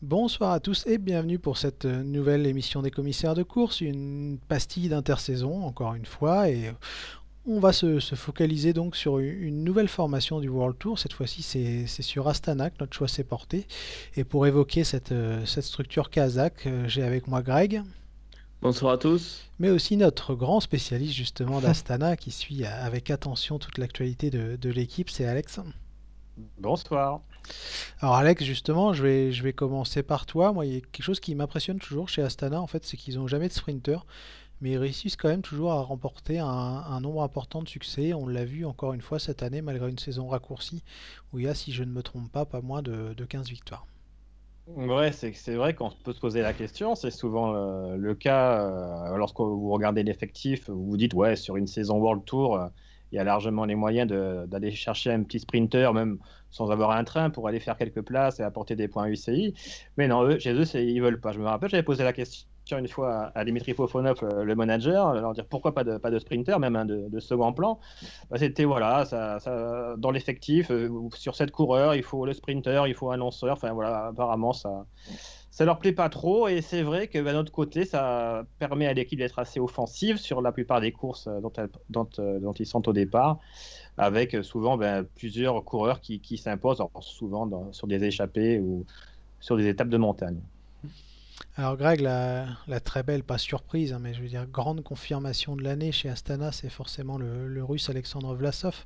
Bonsoir à tous et bienvenue pour cette nouvelle émission des commissaires de course, une pastille d'intersaison encore une fois et on va se, se focaliser donc sur une nouvelle formation du World Tour. Cette fois-ci c'est sur Astana que notre choix s'est porté et pour évoquer cette, cette structure kazakh, j'ai avec moi Greg, Bonsoir à tous. mais aussi notre grand spécialiste justement d'Astana qui suit avec attention toute l'actualité de, de l'équipe, c'est Alex. Bonsoir. Alors Alex, justement, je vais, je vais commencer par toi. Moi, il y a quelque chose qui m'impressionne toujours chez Astana, en fait, c'est qu'ils n'ont jamais de sprinter, mais ils réussissent quand même toujours à remporter un, nombre important de succès. On l'a vu encore une fois cette année, malgré une saison raccourcie, où il y a, si je ne me trompe pas, pas moins de, de 15 victoires. Ouais, c'est vrai qu'on peut se poser la question. C'est souvent le cas euh, lorsque vous regardez l'effectif, vous vous dites, ouais, sur une saison World Tour, euh, il y a largement les moyens d'aller chercher un petit sprinter, même sans avoir un train, pour aller faire quelques places et apporter des points UCI. Mais non, chez eux, ils veulent pas. Je me rappelle, j'avais posé la question une fois à Dimitri Fofonov, euh, le manager, leur dire pourquoi pas de, pas sprinter, même un de, second plan. Bah, C'était voilà, dans l'effectif, euh, sur cette coureur, il faut le sprinter, il faut un lanceur. Enfin voilà, apparemment ça, ça leur plaît pas trop. Et c'est vrai que d'un autre côté, ça permet à l'équipe d'être assez offensive sur la plupart des courses euh, dont, elle- dont, euh, dont ils sont au départ, avec euh, souvent ben, plusieurs coureurs qui, qui s'imposent, souvent dans- sur des échappées ou sur des étapes de montagne. Alors Greg, la, la très belle, pas surprise, hein, mais je veux dire grande confirmation de l'année chez Astana, c'est forcément le, le Russe Alexandre Vlasov.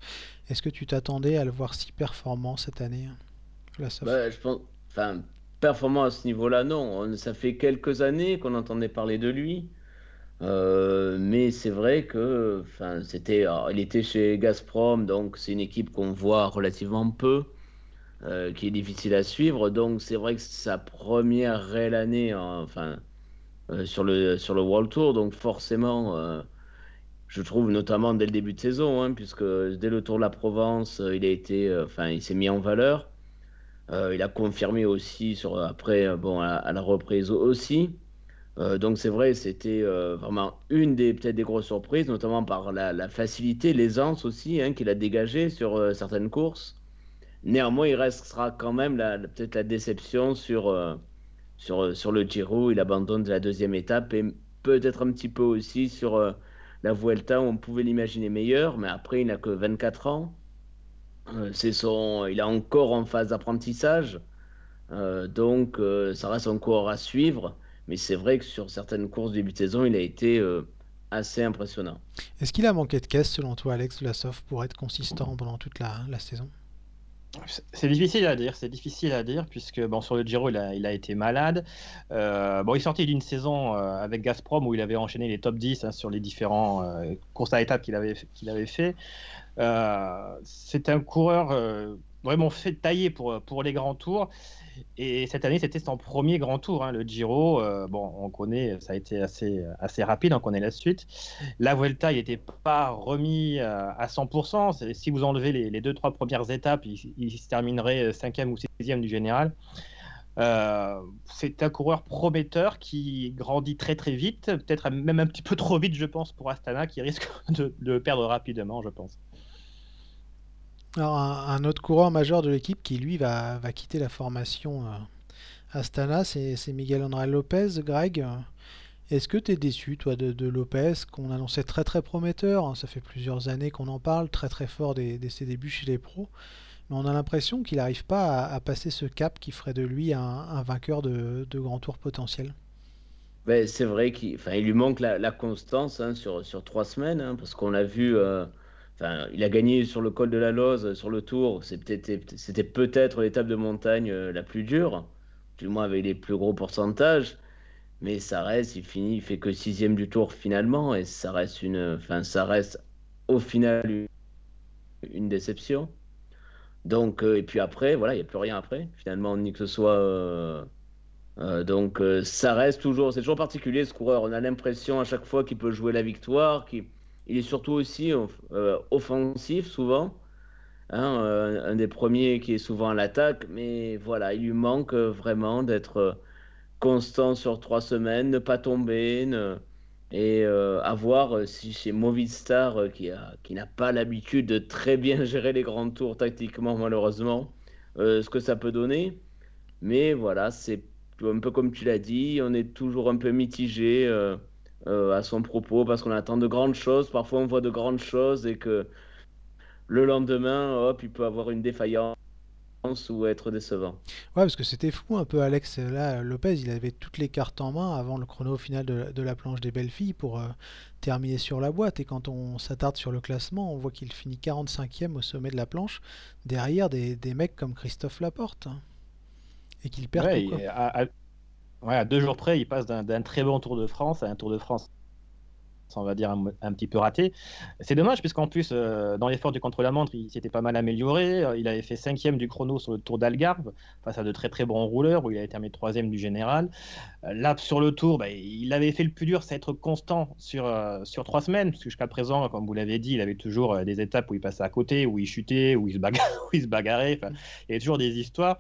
Est-ce que tu t'attendais à le voir si performant cette année, hein, Vlasov? Bah, je pense, enfin, performant à ce niveau-là, non. On- Ça fait quelques années qu'on entendait parler de lui, Euh, mais c'est vrai que, c'était, il était chez Gazprom, donc c'est une équipe qu'on voit relativement peu, euh, qui est difficile à suivre. Donc c'est vrai que c'est sa première réelle année, enfin, euh, sur le sur le World Tour, donc forcément. Je trouve notamment dès le début de saison, hein, puisque dès le Tour de la Provence, il a été, il s'est mis en valeur. Euh, il a confirmé aussi sur après, euh, bon, à, la reprise aussi. Euh, donc c'est vrai, c'était vraiment une des peut-être des grosses surprises, notamment par la, facilité, l'aisance aussi hein, qu'il a dégagé sur certaines courses. Néanmoins, il restera quand même la, peut-être la déception sur, sur, sur le Giro. Il abandonne de la deuxième étape et peut-être un petit peu aussi sur la Vuelta où on pouvait l'imaginer meilleur, mais après, il n'a que 24 ans. Euh, c'est son, il est encore en phase d'apprentissage, euh, donc euh, ça reste un coureur à suivre. Mais c'est vrai que sur certaines courses début de saison, il a été assez impressionnant. Est-ce qu'il a manqué de caisse selon toi, Alex Vlasov, pour être consistant pendant toute la saison? C'est difficile à dire, c'est difficile à dire puisque bon sur le Giro il a, été malade. Euh, bon il sortit d'une saison euh, avec Gazprom où il avait enchaîné les top 10 hein, sur les différents euh, courses à étapes qu'il avait qu'il avait fait. Euh, c'est un coureur vraiment fait tailler pour pour les grands tours et cette année c'était son premier grand tour hein, le Giro. Euh, bon on connaît ça a été assez assez rapide, on connaît la suite. La Vuelta, il n'était pas remis euh, à 100%. C'est- Si vous enlevez les, les deux, trois premières étapes, il, se terminerait cinquième ou sixième du général. Euh, c'est un coureur prometteur qui grandit très très vite, peut-être même un petit peu trop vite, je pense, pour Astana, qui risque de perdre rapidement, je pense. Alors, un, autre coureur majeur de l'équipe qui, lui, va, va quitter la formation euh, Astana, c'est Miguel André Lopez. Greg, est-ce que tu es déçu, toi, de, Lopez, qu'on annonçait très très prometteur hein, Ça fait plusieurs années qu'on en parle, très très fort dès, ses débuts chez les pros. Mais on a l'impression qu'il n'arrive pas à, passer ce cap qui ferait de lui un, vainqueur de, de grand tour potentiel? Ben, c'est vrai qu'il lui manque la, constance hein, sur, sur trois semaines, hein, parce qu'on l'a vu, euh, enfin, il a gagné sur le col de la Loze, sur le Tour. C'était peut-être l'étape de montagne euh, la plus dure, du moins avec les plus gros pourcentages. Mais ça reste, il finit, il fait que sixième du Tour finalement, et ça reste une, enfin, ça reste au final une, déception. Donc, euh, et puis après, voilà, il n'y a plus rien après, finalement, ni que ce soit. euh, donc ça reste toujours, c'est toujours particulier ce coureur. On a l'impression à chaque fois qu'il peut jouer la victoire, qu'il il est surtout aussi off- euh, offensif souvent. hein, euh, un des premiers qui est souvent à l'attaque, mais voilà, il lui manque euh, vraiment d'être euh, constant sur trois semaines, ne pas tomber, et euh, à voir euh, si chez Movistar, euh, qui qui n'a pas l'habitude de très bien gérer les grands tours tactiquement malheureusement, euh, ce que ça peut donner. Mais voilà, c'est un peu comme tu l'as dit, on est toujours un peu mitigé euh, euh, à son propos parce qu'on attend de grandes choses. Parfois, on voit de grandes choses et que le lendemain, hop, il peut avoir une défaillance ou être décevant. Ouais, parce que c'était fou un peu, Alex. Là, Lopez, il avait toutes les cartes en main avant le chrono final de, de la planche des belles filles pour euh, terminer sur la boîte. Et quand on s'attarde sur le classement, on voit qu'il finit 45e au sommet de la planche, derrière des, des mecs comme Christophe Laporte. hein. Et qu'il perd tout, quoi. et à, à- ouais, deux jours près, il passe d'un très bon Tour de France à un Tour de France on va dire, un, petit peu raté. C'est dommage, puisqu'en plus, euh, dans l'effort du contre-la-montre, il s'était pas mal amélioré. Euh, Il avait fait cinquième du chrono sur le Tour d'Algarve, face à de très très bons rouleurs, où il avait terminé troisième du général. Euh, Là, sur le Tour, bah, il avait fait le plus dur, c'est être constant sur, sur trois semaines, parce que jusqu'à présent, comme vous l'avez dit, il avait toujours des étapes où il passait à côté, où il chutait, où il se, bagarrait. Il y avait toujours des histoires.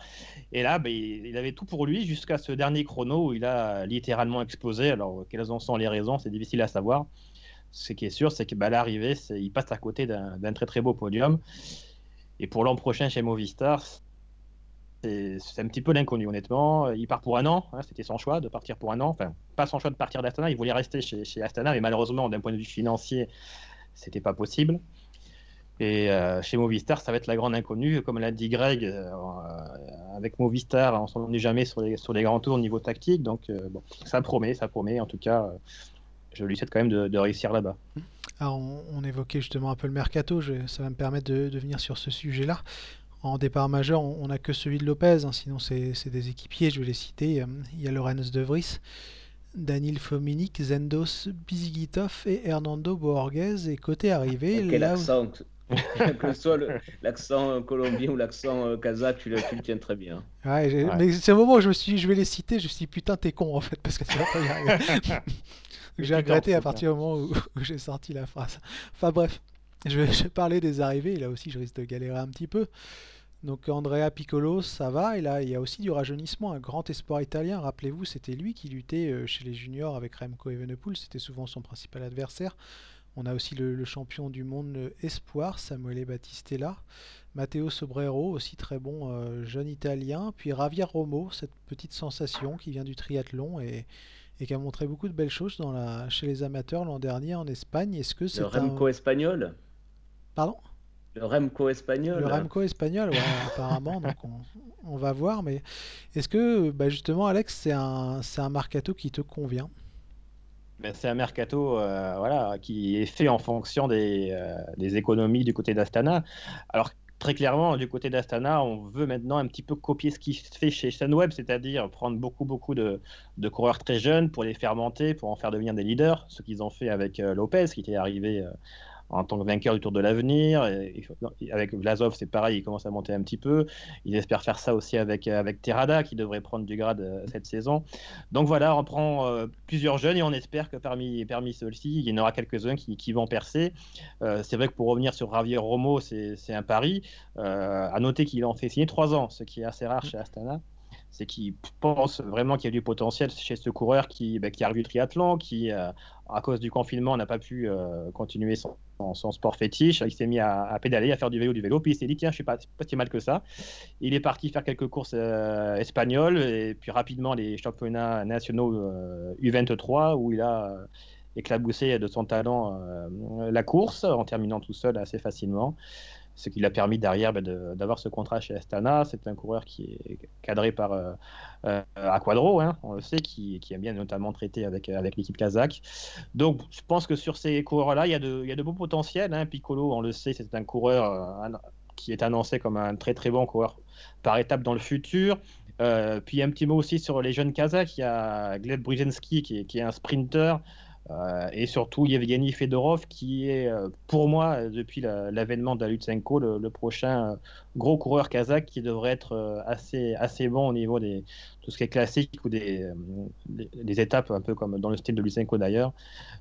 Et là, bah, il, il avait tout pour lui jusqu'à ce dernier chrono où il a littéralement explosé. Alors, quelles en sont les raisons? C'est difficile à savoir. Ce qui est sûr, c'est que bah, l'arrivée, il passe à côté d'un très très beau podium. Et pour l'an prochain chez Movistar, c'est un petit peu l'inconnu, honnêtement. Il part pour un an, hein, c'était son choix de partir pour un an. Enfin, pas son choix de partir d'Astana, il voulait rester chez, Astana, mais malheureusement, d'un point de vue financier, c'était pas possible. Et euh, chez Movistar, ça va être la grande inconnue. Comme l'a dit Greg, euh, avec Movistar, on s'en est jamais sur les, sur grands tours au niveau tactique. Donc, euh, bon, ça promet, ça promet. En tout cas, euh, je lui souhaite quand même de, de réussir là-bas. Alors, on, on évoquait justement un peu le mercato, je- ça va me permettre de, de venir sur ce sujet-là. En départ majeur, on n'a que celui de Lopez, hein, sinon c'est des équipiers, je vais les citer. Euh, Il y a Lorenz De Vries, Danil Fominik, Zendos Bizigitov et Hernando Borges. Et côté arrivée, Oh, quel là, accent, que, soit le- l'accent colombien ou l'accent euh, kazakh, tu le, tu le tiens très bien. Ouais, j'ai- Ouais. mais c'est au moment où je me suis dit, je vais les citer, je me suis dit, putain, t'es con en fait, parce que tu vas pas y arriver. J'ai regretté à partir du moment où, où j'ai sorti la phrase. Enfin bref, je vais, je vais parler des arrivées, là aussi je risque de galérer un petit peu. Donc Andrea Piccolo, ça va, et là il y a aussi du rajeunissement, un grand espoir italien, rappelez-vous, c'était lui qui luttait euh, chez les juniors avec Remco Evenepoel, c'était souvent son principal adversaire. On a aussi le, le champion du monde euh, espoir, Samuele Battistella. Matteo Sobrero, aussi très bon euh, jeune italien. Puis Javier Romo, cette petite sensation qui vient du triathlon et, et qui a montré beaucoup de belles choses dans la, chez les amateurs l'an dernier en Espagne. Est-ce que Le c'est un... Remco espagnol? Pardon? Le Remco Le espagnol? Remco espagnol, ouais, apparemment, donc on, on va voir. Mais est-ce que, bah justement, Alex, c'est un, c'est un mercato qui te convient? Ben, c'est un mercato euh, voilà, qui est fait en fonction des, euh, des économies du côté d'Astana. Alors, très clairement, du côté d'Astana, on veut maintenant un petit peu copier ce qui se fait chez Sunweb, c'est-à-dire prendre beaucoup, beaucoup de, coureurs très jeunes pour les faire monter, pour en faire devenir des leaders, ce qu'ils ont fait avec euh, Lopez, qui était arrivé euh, en tant que vainqueur du Tour de l'Avenir. Avec Vlasov, c'est pareil, il commence à monter un petit peu. Ils espèrent faire ça aussi avec, avec Terrada, qui devrait prendre du grade euh, cette saison. Donc voilà, on prend euh, plusieurs jeunes et on espère que parmi, parmi ceux-ci, il y en aura quelques-uns qui, qui vont percer. Euh, c'est vrai que pour revenir sur Javier Romo, c'est c'est un pari. Euh, à noter qu'il en fait signer trois ans, ce qui est assez rare chez Astana c'est qu'il pense vraiment qu'il y a du potentiel chez ce coureur qui, bah, qui arrive du triathlon, qui, euh, à cause du confinement, n'a pas pu euh, continuer son, sport fétiche. Il s'est mis à, pédaler, à faire du vélo, du vélo, puis il s'est dit, tiens, je suis pas, si mal que ça. Il est parti faire quelques courses euh, espagnoles, et puis rapidement les championnats nationaux euh, U23, où il a éclaboussé de son talent la course, en terminant tout seul assez facilement ce qui l'a permis derrière bah, d'avoir ce contrat chez Astana. C'est un coureur qui est cadré par euh, euh, Aquadro, hein, on le sait, qui, qui, aime bien notamment traiter avec, avec l'équipe kazakh. Donc je pense que sur ces coureurs-là, il, il, y a de beaux potentiels. Hein. Piccolo, on le sait, c'est un coureur euh, qui est annoncé comme un très très bon coureur par étape dans le futur. Euh, puis un petit mot aussi sur les jeunes kazakhs. Il y a Gleb Brzezinski qui qui est un sprinter. Euh, et surtout Yevgeny Fedorov, qui est euh, pour moi, depuis l'avènement la, d'Alutsenko, le, prochain euh, gros coureur kazakh qui devrait être euh, assez, assez bon au niveau de tout ce qui est classique ou des, étapes, un peu comme dans le style de Lutsenko d'ailleurs,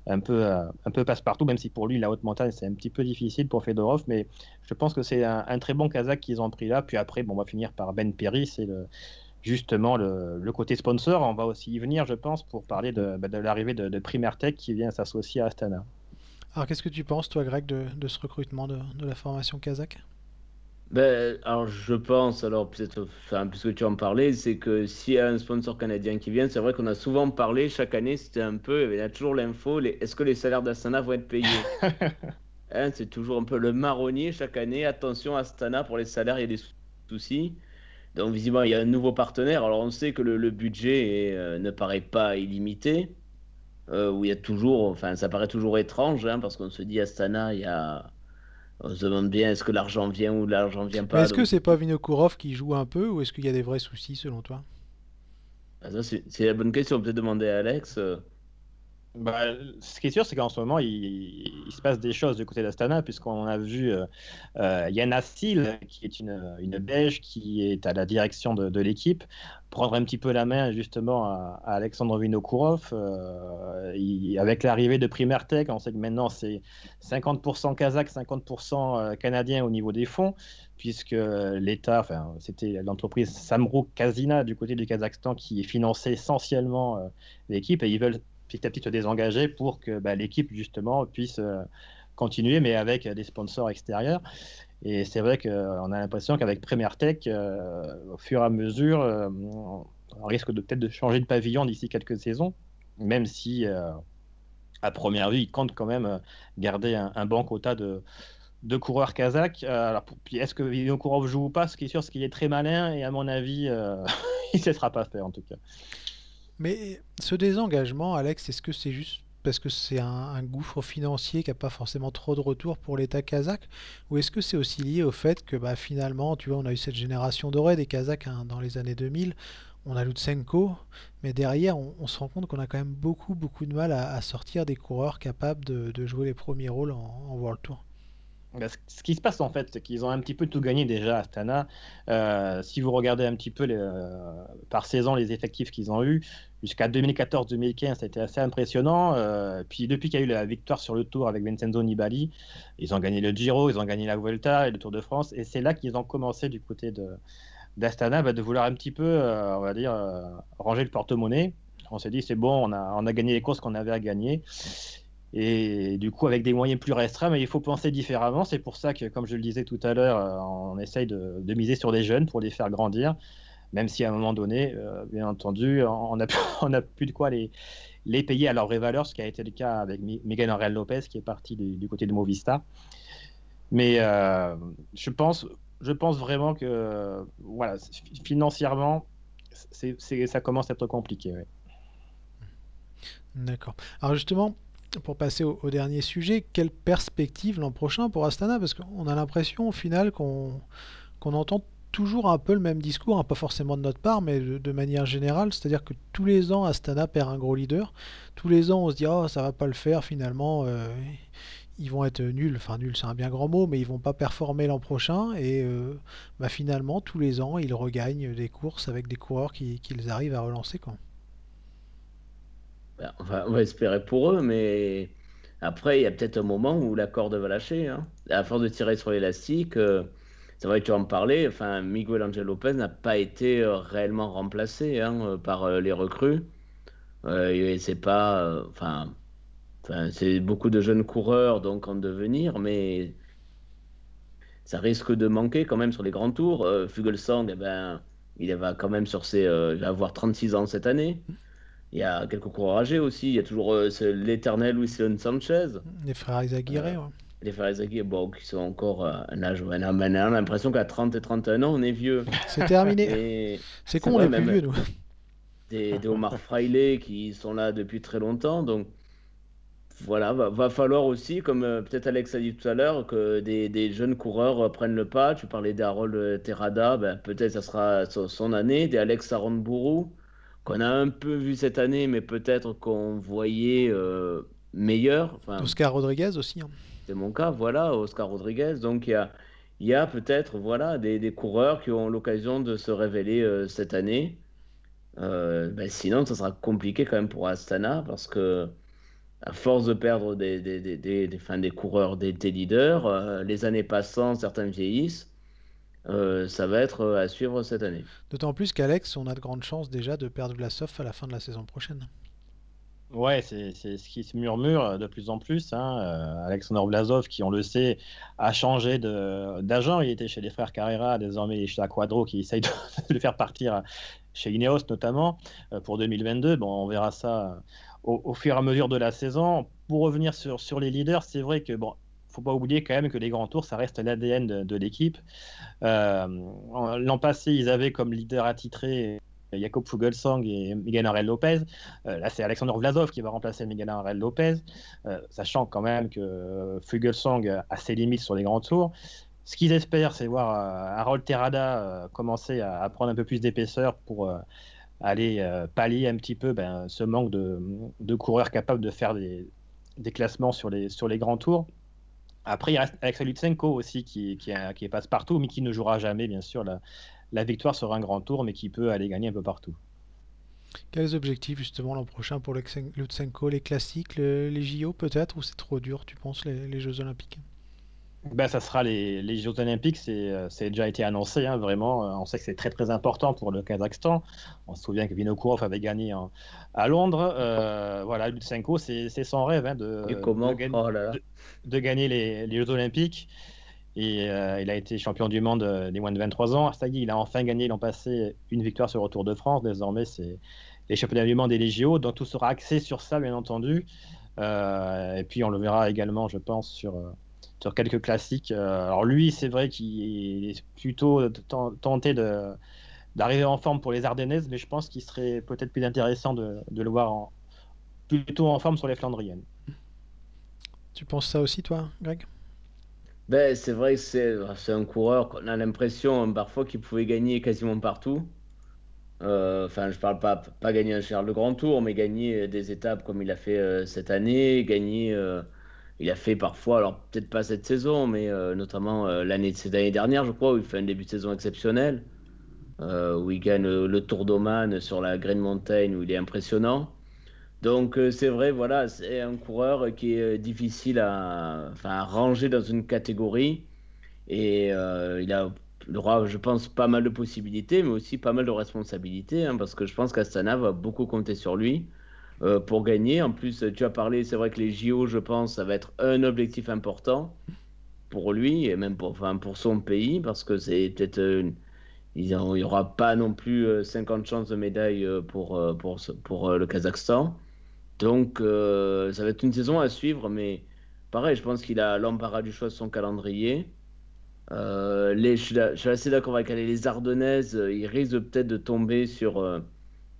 un peu, euh, un peu passe-partout, même si pour lui, la haute montagne, c'est un petit peu difficile pour Fedorov, mais je pense que c'est un, un, très bon kazakh qu'ils ont pris là. Puis après, bon, on va finir par Ben Perry, c'est le justement le, le, côté sponsor. On va aussi y venir, je pense, pour parler de, de l'arrivée de, de Primertech qui vient s'associer à Astana. Alors qu'est-ce que tu penses, toi, Greg, de, de ce recrutement de, de, la formation kazakh? Ben, alors je pense, alors peut-être, enfin, puisque tu en parlais, c'est que s'il y a un sponsor canadien qui vient, c'est vrai qu'on a souvent parlé, chaque année, c'était un peu, il y a toujours l'info, les- est-ce que les salaires d'Astana vont être payés? Hein, c'est toujours un peu le marronnier chaque année, attention Astana, pour les salaires, il y a des sou- soucis. Donc visiblement, il y a un nouveau partenaire, alors on sait que le, le budget est, euh, ne paraît pas illimité, euh, où il y a toujours, enfin, ça paraît toujours étrange, hein, parce qu'on se dit Astana, il y a... On se demande bien est-ce que l'argent vient ou l'argent vient pas, est-ce que donc c'est c'est pas tout Vinokourov qui joue un peu ou est-ce qu'il y a des vrais soucis selon toi? Ah, ça, c'est la bonne question. Peut-être demander à Alex. euh, Bah, ce qui est sûr, c'est qu'en ce moment, il, se passe des choses du côté d'Astana, puisqu'on a vu euh, euh, qui est une, Belge, qui est à la direction de, l'équipe, prendre un petit peu la main justement à, Alexandre Vinokourov. Euh, avec l'arrivée de Primertech, on sait que maintenant c'est 50% kazakh, 50% canadien au niveau des fonds, puisque l'État, enfin, c'était l'entreprise Samruk Kazina du côté du Kazakhstan qui finançait essentiellement euh, l'équipe, et ils veulent petit à petit se désengager pour que bah, l'équipe justement puisse euh, continuer, mais avec des sponsors extérieurs. Et c'est vrai qu'on a l'impression qu'avec Premier Tech, euh, au fur et à mesure, euh, on risque peut-être de changer de pavillon d'ici quelques saisons, même si euh, à première vue, ils comptent quand même euh, garder un, un bon quota de, de coureurs kazakhs. Euh, alors, est-ce que Vinokourov joue ou pas? Ce qui est sûr, c'est qu'il est très malin et à mon avis, euh, il ne se sera pas fait en tout cas. Mais ce désengagement, Alex, est-ce que c'est juste parce que c'est un, gouffre financier qui n'a pas forcément trop de retour pour l'État kazakh? Ou est-ce que c'est aussi lié au fait que bah, finalement, tu vois, on a eu cette génération dorée des Kazakhs hein, dans les années 2000, on a Lutsenko, mais derrière, on, se rend compte qu'on a quand même beaucoup, beaucoup de mal à, sortir des coureurs capables de, de jouer les premiers rôles en, en World Tour. Bah, ce qui se passe en fait, c'est qu'ils ont un petit peu tout gagné déjà à Astana. Euh, si vous regardez un petit peu euh, par saison les effectifs qu'ils ont eus, jusqu'à 2014-2015, c'était assez impressionnant. Euh, puis depuis qu'il y a eu la victoire sur le Tour avec Vincenzo Nibali, ils ont gagné le Giro, ils ont gagné la Vuelta et le Tour de France. Et c'est là qu'ils ont commencé du côté de d'Astana bah, de vouloir un petit peu, on va dire, ranger le porte-monnaie. On s'est dit, c'est bon, on a gagné les courses qu'on avait à gagner. Et du coup, avec des moyens plus restreints, mais il faut penser différemment. C'est pour ça que, comme je le disais tout à l'heure, euh, on essaye de, miser sur des jeunes pour les faire grandir, même si à un moment donné, euh, bien entendu, on n'a plus de quoi les, les payer à leur vraie valeur, ce qui a été le cas avec Miguel Angel Lopez, qui est parti du, côté de Movistar. Mais euh, je, pense, je pense vraiment que, voilà, financièrement, c'est, ça commence à être compliqué. D'accord. Alors justement, pour passer au, dernier sujet, quelle perspective l'an prochain pour Astana? Parce qu'on a l'impression au final qu'on entend toujours un peu le même discours, hein, pas forcément de notre part, mais de, manière générale. C'est-à-dire que tous les ans, Astana perd un gros leader. Tous les ans, on se dit, oh, ça va pas le faire finalement. euh, ils vont être nuls. Enfin, nuls, c'est un bien grand mot, mais ils vont pas performer l'an prochain. Et euh, bah, finalement, tous les ans, ils regagnent des courses avec des coureurs qui, qu'ils arrivent à relancer. Quoi. Ben, on va, espérer pour eux, mais après, il y a peut-être un moment où la corde va lâcher. Hein. À force de tirer sur l'élastique, euh, c'est vrai que tu en parlais. Enfin, Miguel Angel Lopez n'a pas été euh, réellement remplacé hein, euh, par euh, les recrues. Euh, et c'est pas, enfin, c'est beaucoup de jeunes coureurs donc en devenir, mais ça risque de manquer quand même sur les grands tours. Euh, eh ben, il va quand même il va avoir 36 ans cette année. Il y a quelques coureurs âgés aussi. Il y a toujours euh, l'éternel Wilson Sanchez. Les frères Euh, Izaguirre, ouais. les Farizaki, bon, qui sont encore à un âge. On a, on a l'impression qu'à 30 et 31 ans, on est vieux. c'est terminé. Et C'est con, on est plus vieux, nous. des, des Omar Fraile qui sont là depuis très longtemps. Donc voilà, va, va falloir aussi, comme euh, peut-être Alex a dit tout à l'heure, que des, des jeunes coureurs euh, prennent le pas. Tu parlais d'Harold euh, Terrada, ben, peut-être ça sera son, son année. Des Alex Aronbourou, qu'on a un peu vu cette année, mais peut-être qu'on voyait euh, meilleur. Enfin, Oscar Rodriguez aussi. hein. c'est mon cas, voilà, Oscar Rodriguez. Donc il y a, y a peut-être voilà, des, des coureurs qui ont l'occasion de se révéler euh, cette année. Euh, ben, sinon, ça sera compliqué quand même pour Astana parce que à force de perdre des, des, des, des, des- enfin, des coureurs, des, des leaders, euh, les années passant, certains vieillissent, euh, ça va être euh, à suivre cette année. D'autant plus qu'Alex, on a de grandes chances déjà de perdre Vlasov à la fin de la saison prochaine. Ouais, c'est ce qui se murmure de plus en plus. Hein. Euh, Alexander Vlasov, qui on le sait, a changé d'agent. Il était chez les frères Carrera, désormais il est chez la Quadro, qui essaye de, de le faire partir chez Ineos notamment euh, pour 2022. Bon, on verra ça au, au fur et à mesure de la saison. Pour revenir sur, sur les leaders, c'est vrai que bon, faut pas oublier quand même que les grands tours, ça reste l'ADN de, l'équipe. Euh, L'an passé, ils avaient comme leader attitré Jacob Fuglsang et Miguel Angel Lopez. Euh, là, c'est Alexander Vlasov qui va remplacer Miguel Angel Lopez, euh, sachant quand même que Fuglsang a ses limites sur les grands tours. Ce qu'ils espèrent, c'est voir euh, Harold Terrada euh, commencer à, prendre un peu plus d'épaisseur pour euh, aller euh, pallier un petit peu ben, ce manque de, coureurs capables de faire des, classements sur les grands tours. Après, il reste Alexa Lutsenko aussi qui, passe partout, mais qui ne jouera jamais, bien sûr, la, victoire sur un grand tour, mais qui peut aller gagner un peu partout. Quels objectifs justement l'an prochain pour Lutsenko? Les classiques, le, les JO peut-être Ou c'est trop dur, tu penses, les Jeux Olympiques? Ben, ça sera les, les Jeux Olympiques, c'est déjà été annoncé, hein, vraiment. On sait que c'est très très important pour le Kazakhstan. On se souvient que Vinokourov avait gagné en, à Londres. Euh, voilà, Lutsenko, c'est son rêve hein, de, de, oh là là. de, de, gagner les, les Jeux Olympiques. Et euh, il a été champion du monde des moins de 23 ans. Ça y est, il a enfin gagné l'an passé une victoire sur le Tour de France. Désormais, c'est les championnats du monde et les JO. Donc tout sera axé sur ça, bien entendu. Euh, et puis on le verra également, je pense, sur, sur quelques classiques. Euh, alors lui, c'est vrai qu'il est plutôt tenté de d'arriver en forme pour les Ardennaises, mais je pense qu'il serait peut-être plus intéressant de, de, le voir en, plutôt en forme sur les Flandriennes. Tu penses ça aussi, toi, Greg? Ben, C'est vrai que c'est un coureur qu'on a l'impression parfois qu'il pouvait gagner quasiment partout. Enfin, euh, je parle pas, pas gagner un Charles le Grand Tour, mais gagner des étapes comme il a fait euh, cette année, gagner. Euh, il a fait parfois, alors peut-être pas cette saison, mais euh, notamment l'année cette année dernière, je crois, où il fait un début de saison exceptionnel, où il gagne le Tour d'Oman sur la Green Mountain, où il est impressionnant. Donc c'est vrai, voilà, c'est un coureur qui est difficile à, ranger dans une catégorie. Et euh, il a il aura, je pense, pas mal de possibilités, mais aussi pas mal de responsabilités, hein, parce que je pense qu'Astana va beaucoup compter sur lui euh, pour gagner. En plus, tu as parlé, c'est vrai que les JO, je pense, ça va être un objectif important pour lui, et même pour, pour son pays, parce que c'est peut-être. Euh, il n'y aura pas non plus euh, 50 chances de médaille euh, pour, euh, pour, pour, euh, le Kazakhstan. Donc, euh, ça va être une saison à suivre, mais pareil, je pense qu'il a l'embarras du choix de son calendrier. Euh, les, je, suis, assez d'accord avec elle. Les Ardennaises, euh, ils risquent peut-être de tomber sur, euh,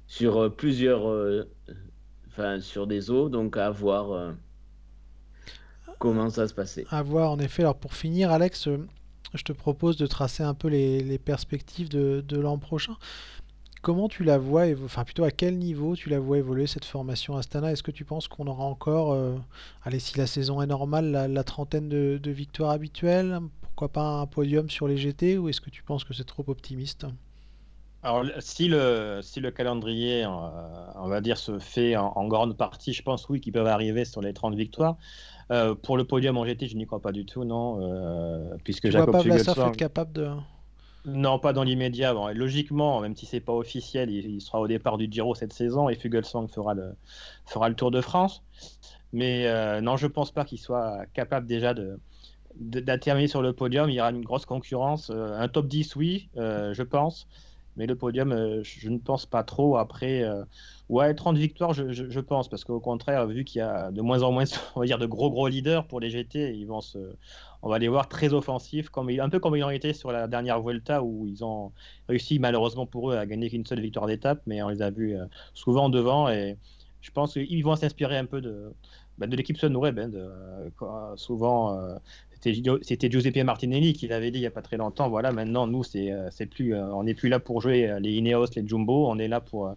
sur euh, plusieurs, euh, sur des eaux, donc à voir euh, comment ça se passer. À voir, en effet. Alors, pour finir, Alex, euh, je te propose de tracer un peu les, perspectives de, l'an prochain. Comment tu la vois, enfin plutôt à quel niveau tu la vois évoluer cette formation Astana? Est-ce que tu penses qu'on aura encore, euh, allez, si la saison est normale, la, trentaine de victoires habituelles? Pourquoi pas un podium sur les GT Ou est-ce que tu penses que c'est trop optimiste? Alors, si le, si le calendrier, euh, on va dire, se fait en, en grande partie, je pense, oui, qu'ils peuvent arriver sur les 30 victoires. Euh, pour le podium en GT, je n'y crois pas du tout, non, euh, puisque Tu vois Jacob pas Vlasov être capable de... non, pas dans l'immédiat. Bon, logiquement, même si c'est pas officiel, il, il, sera au départ du Giro cette saison et Fuglsang fera le, fera le Tour de France. Mais euh, non, je pense pas qu'il soit capable déjà de, d'atterminer sur le podium. Il y aura une grosse concurrence. Un top 10, oui, je pense. Mais le podium, euh, je ne pense pas trop. Après, euh, ouais, 30 victoires, je, je, pense. Parce qu'au contraire, vu qu'il y a de moins en moins, on va dire, de gros, gros leaders pour les GT, ils vont se, on va les voir très offensifs, comme, un peu comme ils ont été sur la dernière Vuelta, où ils ont réussi, malheureusement pour eux, à gagner qu'une seule victoire d'étape. Mais on les a vus euh, souvent devant. Et je pense qu'ils vont s'inspirer un peu de, de l'équipe Sunweb. De, euh, souvent, euh, c'était Giuseppe Martinelli qui l'avait dit il n'y a pas très longtemps. Voilà, maintenant, nous, c'est plus, euh, on n'est plus là pour jouer les Ineos, les Jumbo. On est là pour euh,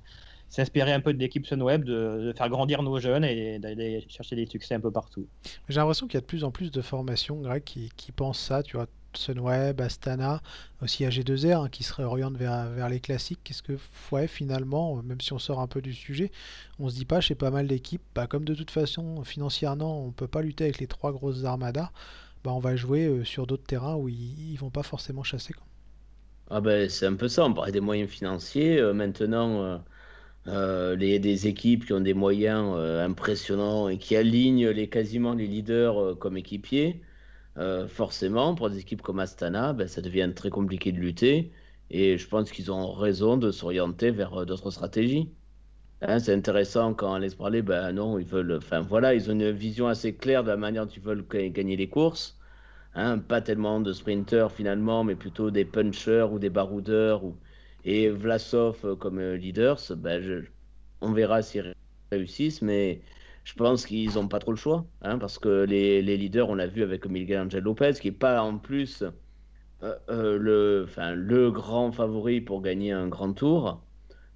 s'inspirer un peu de l'équipe Sunweb, de, faire grandir nos jeunes et d'aller chercher des succès un peu partout. J'ai l'impression qu'il y a de plus en plus de formations, Greg, qui, pensent ça. Tu vois, Sunweb, Astana, aussi AG2R, hein, qui se réorientent vers, les classiques. Qu'est-ce que, ouais, finalement, même si on sort un peu du sujet, on se dit pas chez pas mal d'équipes, bah, comme de toute façon, financièrement, on peut pas lutter avec les trois grosses armadas, bah, on va jouer euh, sur d'autres terrains où ils, vont pas forcément chasser. Quoi. Ah ben, c'est un peu ça, on parlait des moyens financiers. Euh, maintenant, euh, les, des équipes qui ont des moyens impressionnants et qui alignent les, quasiment les leaders comme équipiers, forcément, pour des équipes comme Astana, ben, ça devient très compliqué de lutter. Et je pense qu'ils ont raison de s'orienter vers d'autres stratégies. Hein, c'est intéressant quand on laisse parler, ben non, ils veulent, enfin voilà, ils ont une vision assez claire de la manière dont ils veulent ga- gagner les courses. Hein, pas tellement de sprinters finalement, mais plutôt des punchers ou des baroudeurs. Ou... Et Vlasov comme leaders, ben on verra s'ils ré- réussissent, mais je pense qu'ils n'ont pas trop le choix. hein, parce que les, leaders, on l'a vu avec Miguel Angel Lopez, qui n'est pas en plus euh, euh, le grand favori pour gagner un grand tour.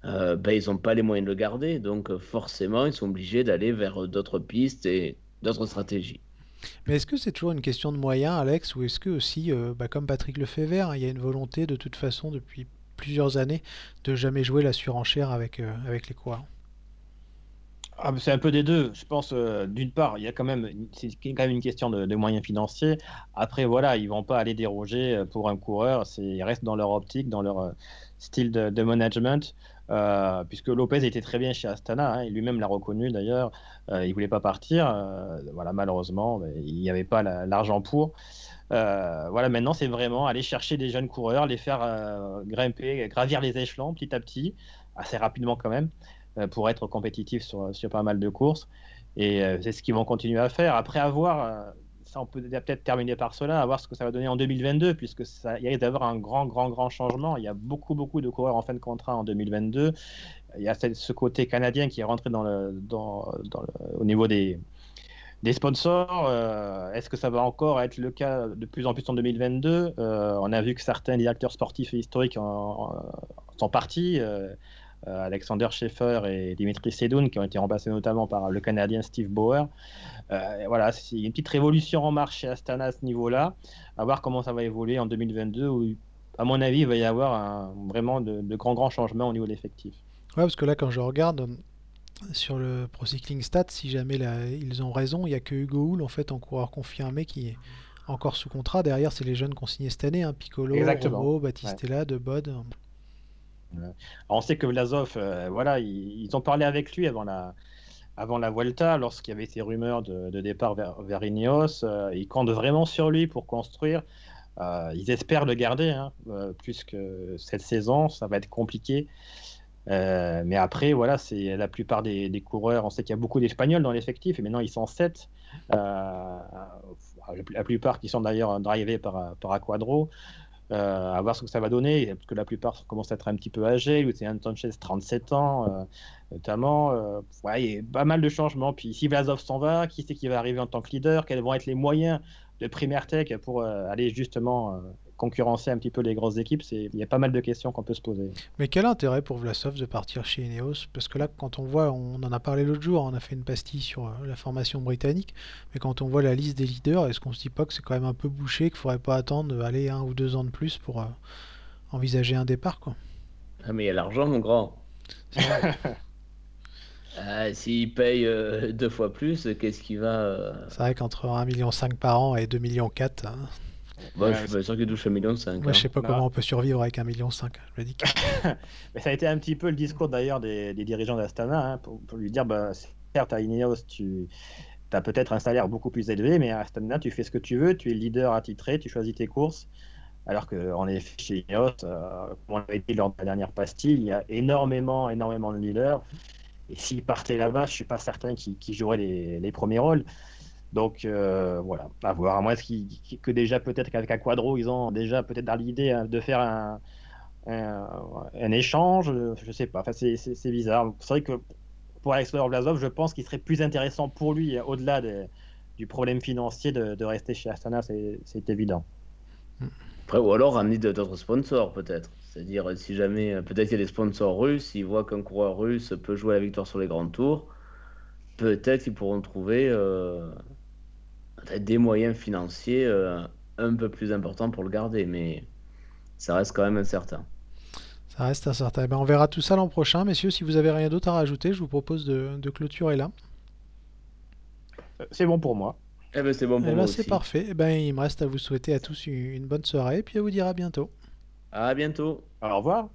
Euh, ben, ils n'ont pas les moyens de le garder, donc euh, forcément, ils sont obligés d'aller vers euh, d'autres pistes et d'autres stratégies. Mais est-ce que c'est toujours une question de moyens, Alex, ou est-ce que aussi, euh, bah, comme Patrick Lefebvre, hein, il y a une volonté de toute façon depuis plusieurs années de jamais jouer la surenchère avec, euh, avec les coureurs? Ah, c'est un peu des deux. Je pense, euh, d'une part, il y a quand même, c'est quand même une question de, de moyens financiers. Après, voilà, ils vont pas aller déroger pour un coureur. Ils restent dans leur optique, dans leur style de, de management. Euh, puisque Lopez était très bien chez Astana, hein, lui-même l'a reconnu d'ailleurs. Euh, il voulait pas partir. Euh, voilà, malheureusement, il n'y avait pas la- l'argent pour. Voilà, maintenant, c'est vraiment aller chercher des jeunes coureurs, les faire grimper, gravir les échelons petit à petit, assez rapidement quand même, pour être compétitif sur, sur pas mal de courses. Et c'est ce qu'ils vont continuer à faire. Après avoir, on peut peut-être terminer par cela, à voir ce que ça va donner en 2022, puisque ça, il y a d'avoir un grand, grand, grand changement. Il y a beaucoup, beaucoup de coureurs en fin de contrat en 2022. Il y a ce côté canadien qui est rentré au niveau des, des sponsors, euh, est-ce que ça va encore être le cas de plus en plus en 2022 euh, On a vu que certains directeurs sportifs et historiques sont partis. Euh, Alexander Schaeffer et Dimitri Sedoun, qui ont été remplacés notamment par le Canadien Steve Bauer. Euh, voilà, c'est une petite révolution en marche chez Astana à ce niveau-là. À voir comment ça va évoluer en 2022, où, à mon avis, il va y avoir un, vraiment de, de, grands, grands changements au niveau de l'effectif. Ouais, parce que là, quand je regarde, sur le Pro Cycling Stats, si jamais là, ils ont raison, il n'y a que Hugo Hull en fait en coureur confirmé qui est encore sous contrat. Derrière, c'est les jeunes signé cette année, hein, Piccolo, Exactement. Romo, Battistella, ouais. De Alors, on sait que Vlasov, euh, voilà, ils, ont parlé avec lui avant la, avant la Vuelta, lorsqu'il y avait ces rumeurs de, départ vers, vers Ineos. Euh, ils comptent vraiment sur lui pour construire. Euh, ils espèrent le garder, hein, puisque cette saison, ça va être compliqué. Euh, mais après, voilà, c'est la plupart des, coureurs. On sait qu'il y a beaucoup d'Espagnols dans l'effectif, et maintenant ils sont sept. Euh, la plupart qui sont d'ailleurs drivés par, par Aquadro. Euh, à voir ce que ça va donner, parce que la plupart commencent à être un petit peu âgés. Lucien Sanchez, 37 ans, euh, notamment. Euh, ouais, il y a pas mal de changements. Puis si Vlasov s'en va, qui c'est qui va arriver en tant que leader? Quels vont être les moyens de Primaire Tech pour aller justement concurrencer un petit peu les grosses équipes, il y a pas mal de questions qu'on peut se poser. Mais quel intérêt pour Vlasov de partir chez Ineos? Parce que là, quand on voit, on en a parlé l'autre jour, on a fait une pastille sur la formation britannique, mais quand on voit la liste des leaders, est-ce qu'on se dit pas que c'est quand même un peu bouché, qu'il faudrait pas attendre aller un ou deux ans de plus pour euh, envisager un départ quoi? Ah mais il y a l'argent mon grand. Euh, S'il paye euh, deux fois plus, qu'est-ce qui va. Euh... C'est vrai qu'entre 1,5 million par an et 2,4 millions, hein, bah, je suis pas sûr qu'il touche 1,5 million. Moi, hein. je sais pas bah. comment on peut survivre avec 1,5 million. Je me dis que... Mais ça a été un petit peu le discours d'ailleurs des, des, dirigeants d'Astana hein, pour, pour, lui dire bah, certes, à Ineos, tu as peut-être un salaire beaucoup plus élevé, mais à Astana, tu fais ce que tu veux, tu es leader attitré, tu choisis tes courses. Alors qu'en effet, chez Ineos, euh, comme on l'avait dit lors de la dernière pastille, il y a énormément, énormément de leaders. Et s'ils partaient là-bas, je ne suis pas certain qu'ils qu joueraient les, les, premiers rôles. Donc euh, voilà, à voir. À moins qu que déjà peut-être qu'avec Aquadro, ils ont déjà peut-être l'idée hein, de faire un, un, un, échange. Je ne sais pas. Enfin, c'est bizarre. C'est vrai que pour Alexander Vlasov, je pense qu'il serait plus intéressant pour lui, au-delà de, du problème financier, de, rester chez Astana, c'est évident. Après, ou alors ramener d'autres sponsors, peut-être. C'est-à-dire, si jamais, peut-être qu'il y a des sponsors russes, ils voient qu'un coureur russe peut jouer la victoire sur les grands tours, peut-être qu'ils pourront trouver euh, des moyens financiers euh, un peu plus importants pour le garder, mais ça reste quand même incertain. Ça reste incertain. Ben, on verra tout ça l'an prochain. Messieurs, si vous avez rien d'autre à rajouter, je vous propose de, de clôturer là. C'est bon pour moi. Eh ben, c'est bon pour eh moi ben, C'est aussi. parfait. Eh ben, il me reste à vous souhaiter à tous une bonne soirée et puis à vous dire à bientôt. À bientôt. Au revoir.